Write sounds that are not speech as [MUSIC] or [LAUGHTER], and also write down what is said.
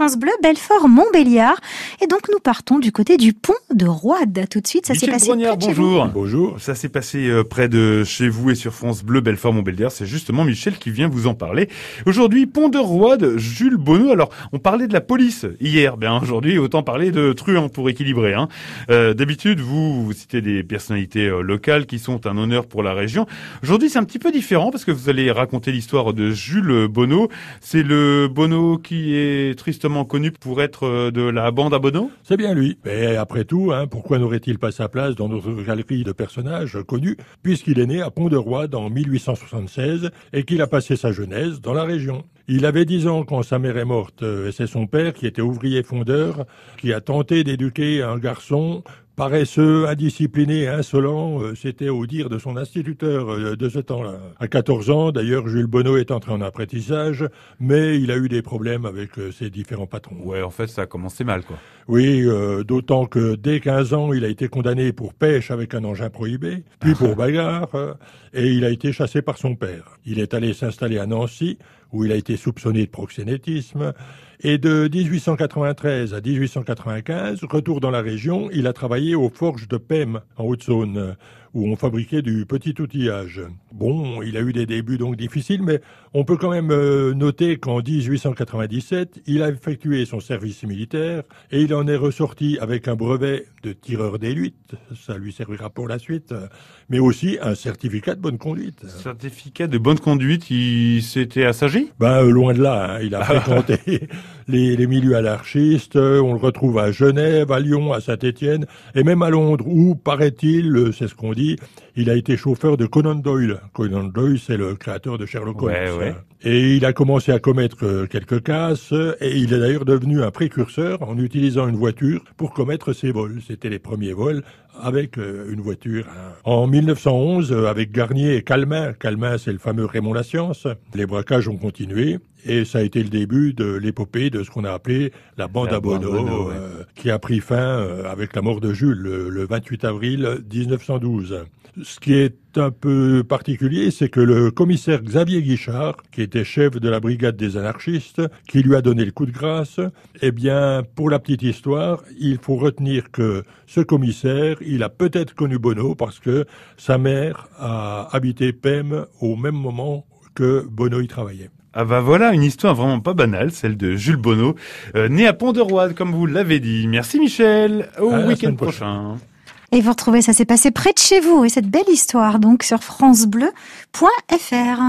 France Bleu, Belfort-Montbéliard. Et donc nous partons du côté du pont de Roide. Tout de suite, ça s'est passé près de chez vous. bonjour. Bonjour. Ça s'est passé euh, près de chez vous et sur France Bleu, Belfort-Montbéliard. C'est justement Michel qui vient vous en parler. Aujourd'hui, Pont de Roide, Jules Bonneau. Alors, on parlait de la police hier. Bien, aujourd'hui, autant parler de truands pour équilibrer. Hein. Euh, D'habitude, vous, vous citez des personnalités euh, locales qui sont un honneur pour la région. Aujourd'hui, c'est un petit peu différent parce que vous allez raconter l'histoire de Jules Bonneau. C'est le Bonneau qui est tristement connu pour être euh, de la bande à C'est bien lui. Mais après tout, hein, pourquoi n'aurait-il pas sa place dans notre galerie de personnages connus, puisqu'il est né à Pont-de-Roi en 1876 et qu'il a passé sa jeunesse dans la région il avait dix ans quand sa mère est morte, euh, et c'est son père, qui était ouvrier fondeur, qui a tenté d'éduquer un garçon paresseux, indiscipliné, insolent, euh, c'était au dire de son instituteur euh, de ce temps-là. À 14 ans, d'ailleurs, Jules Bonneau est entré en apprentissage, mais il a eu des problèmes avec ses différents patrons. Ouais, en fait, ça a commencé mal, quoi. Oui, d'autant que dès 15 ans, il a été condamné pour pêche avec un engin prohibé, puis pour [LAUGHS] bagarre, et il a été chassé par son père. Il est allé s'installer à Nancy, où il a été soupçonné de proxénétisme. Et de 1893 à 1895, retour dans la région, il a travaillé aux forges de Pem, en Haute-Saône, où on fabriquait du petit outillage. Bon, il a eu des débuts donc difficiles, mais on peut quand même euh, noter qu'en 1897, il a effectué son service militaire et il en est ressorti avec un brevet de tireur d'élite, ça lui servira pour la suite, mais aussi un certificat de bonne conduite. Certificat de bonne conduite, il s'était assagi? Ben euh, loin de là, hein. il a [LAUGHS] fréquenté les, les, milieux anarchistes, on le retrouve à Genève, à Lyon, à Saint-Étienne et même à Londres où, paraît-il, c'est ce qu'on dit, il a été chauffeur de Conan Doyle. Conan Doyle, c'est le créateur de Sherlock Holmes. Et il a commencé à commettre euh, quelques casses, et il est d'ailleurs devenu un précurseur en utilisant une voiture pour commettre ses vols. C'était les premiers vols avec euh, une voiture. Hein. En 1911, euh, avec Garnier et Calmin, Calmin c'est le fameux Raymond La Science, les braquages ont continué, et ça a été le début de l'épopée de ce qu'on a appelé la bande à Bono, qui a pris fin avec la mort de Jules le, le 28 avril 1912. Ce qui est un peu particulier, c'est que le commissaire Xavier Guichard, qui était chef de la brigade des anarchistes, qui lui a donné le coup de grâce, eh bien, pour la petite histoire, il faut retenir que ce commissaire, il a peut-être connu Bono parce que sa mère a habité Pem au même moment que Bono y travaillait. Ah bah voilà, une histoire vraiment pas banale, celle de Jules Bono, euh, né à Pont-de-Roide, comme vous l'avez dit. Merci Michel, au week-end prochain. Et vous retrouvez ça s'est passé près de chez vous et cette belle histoire donc sur francebleu.fr.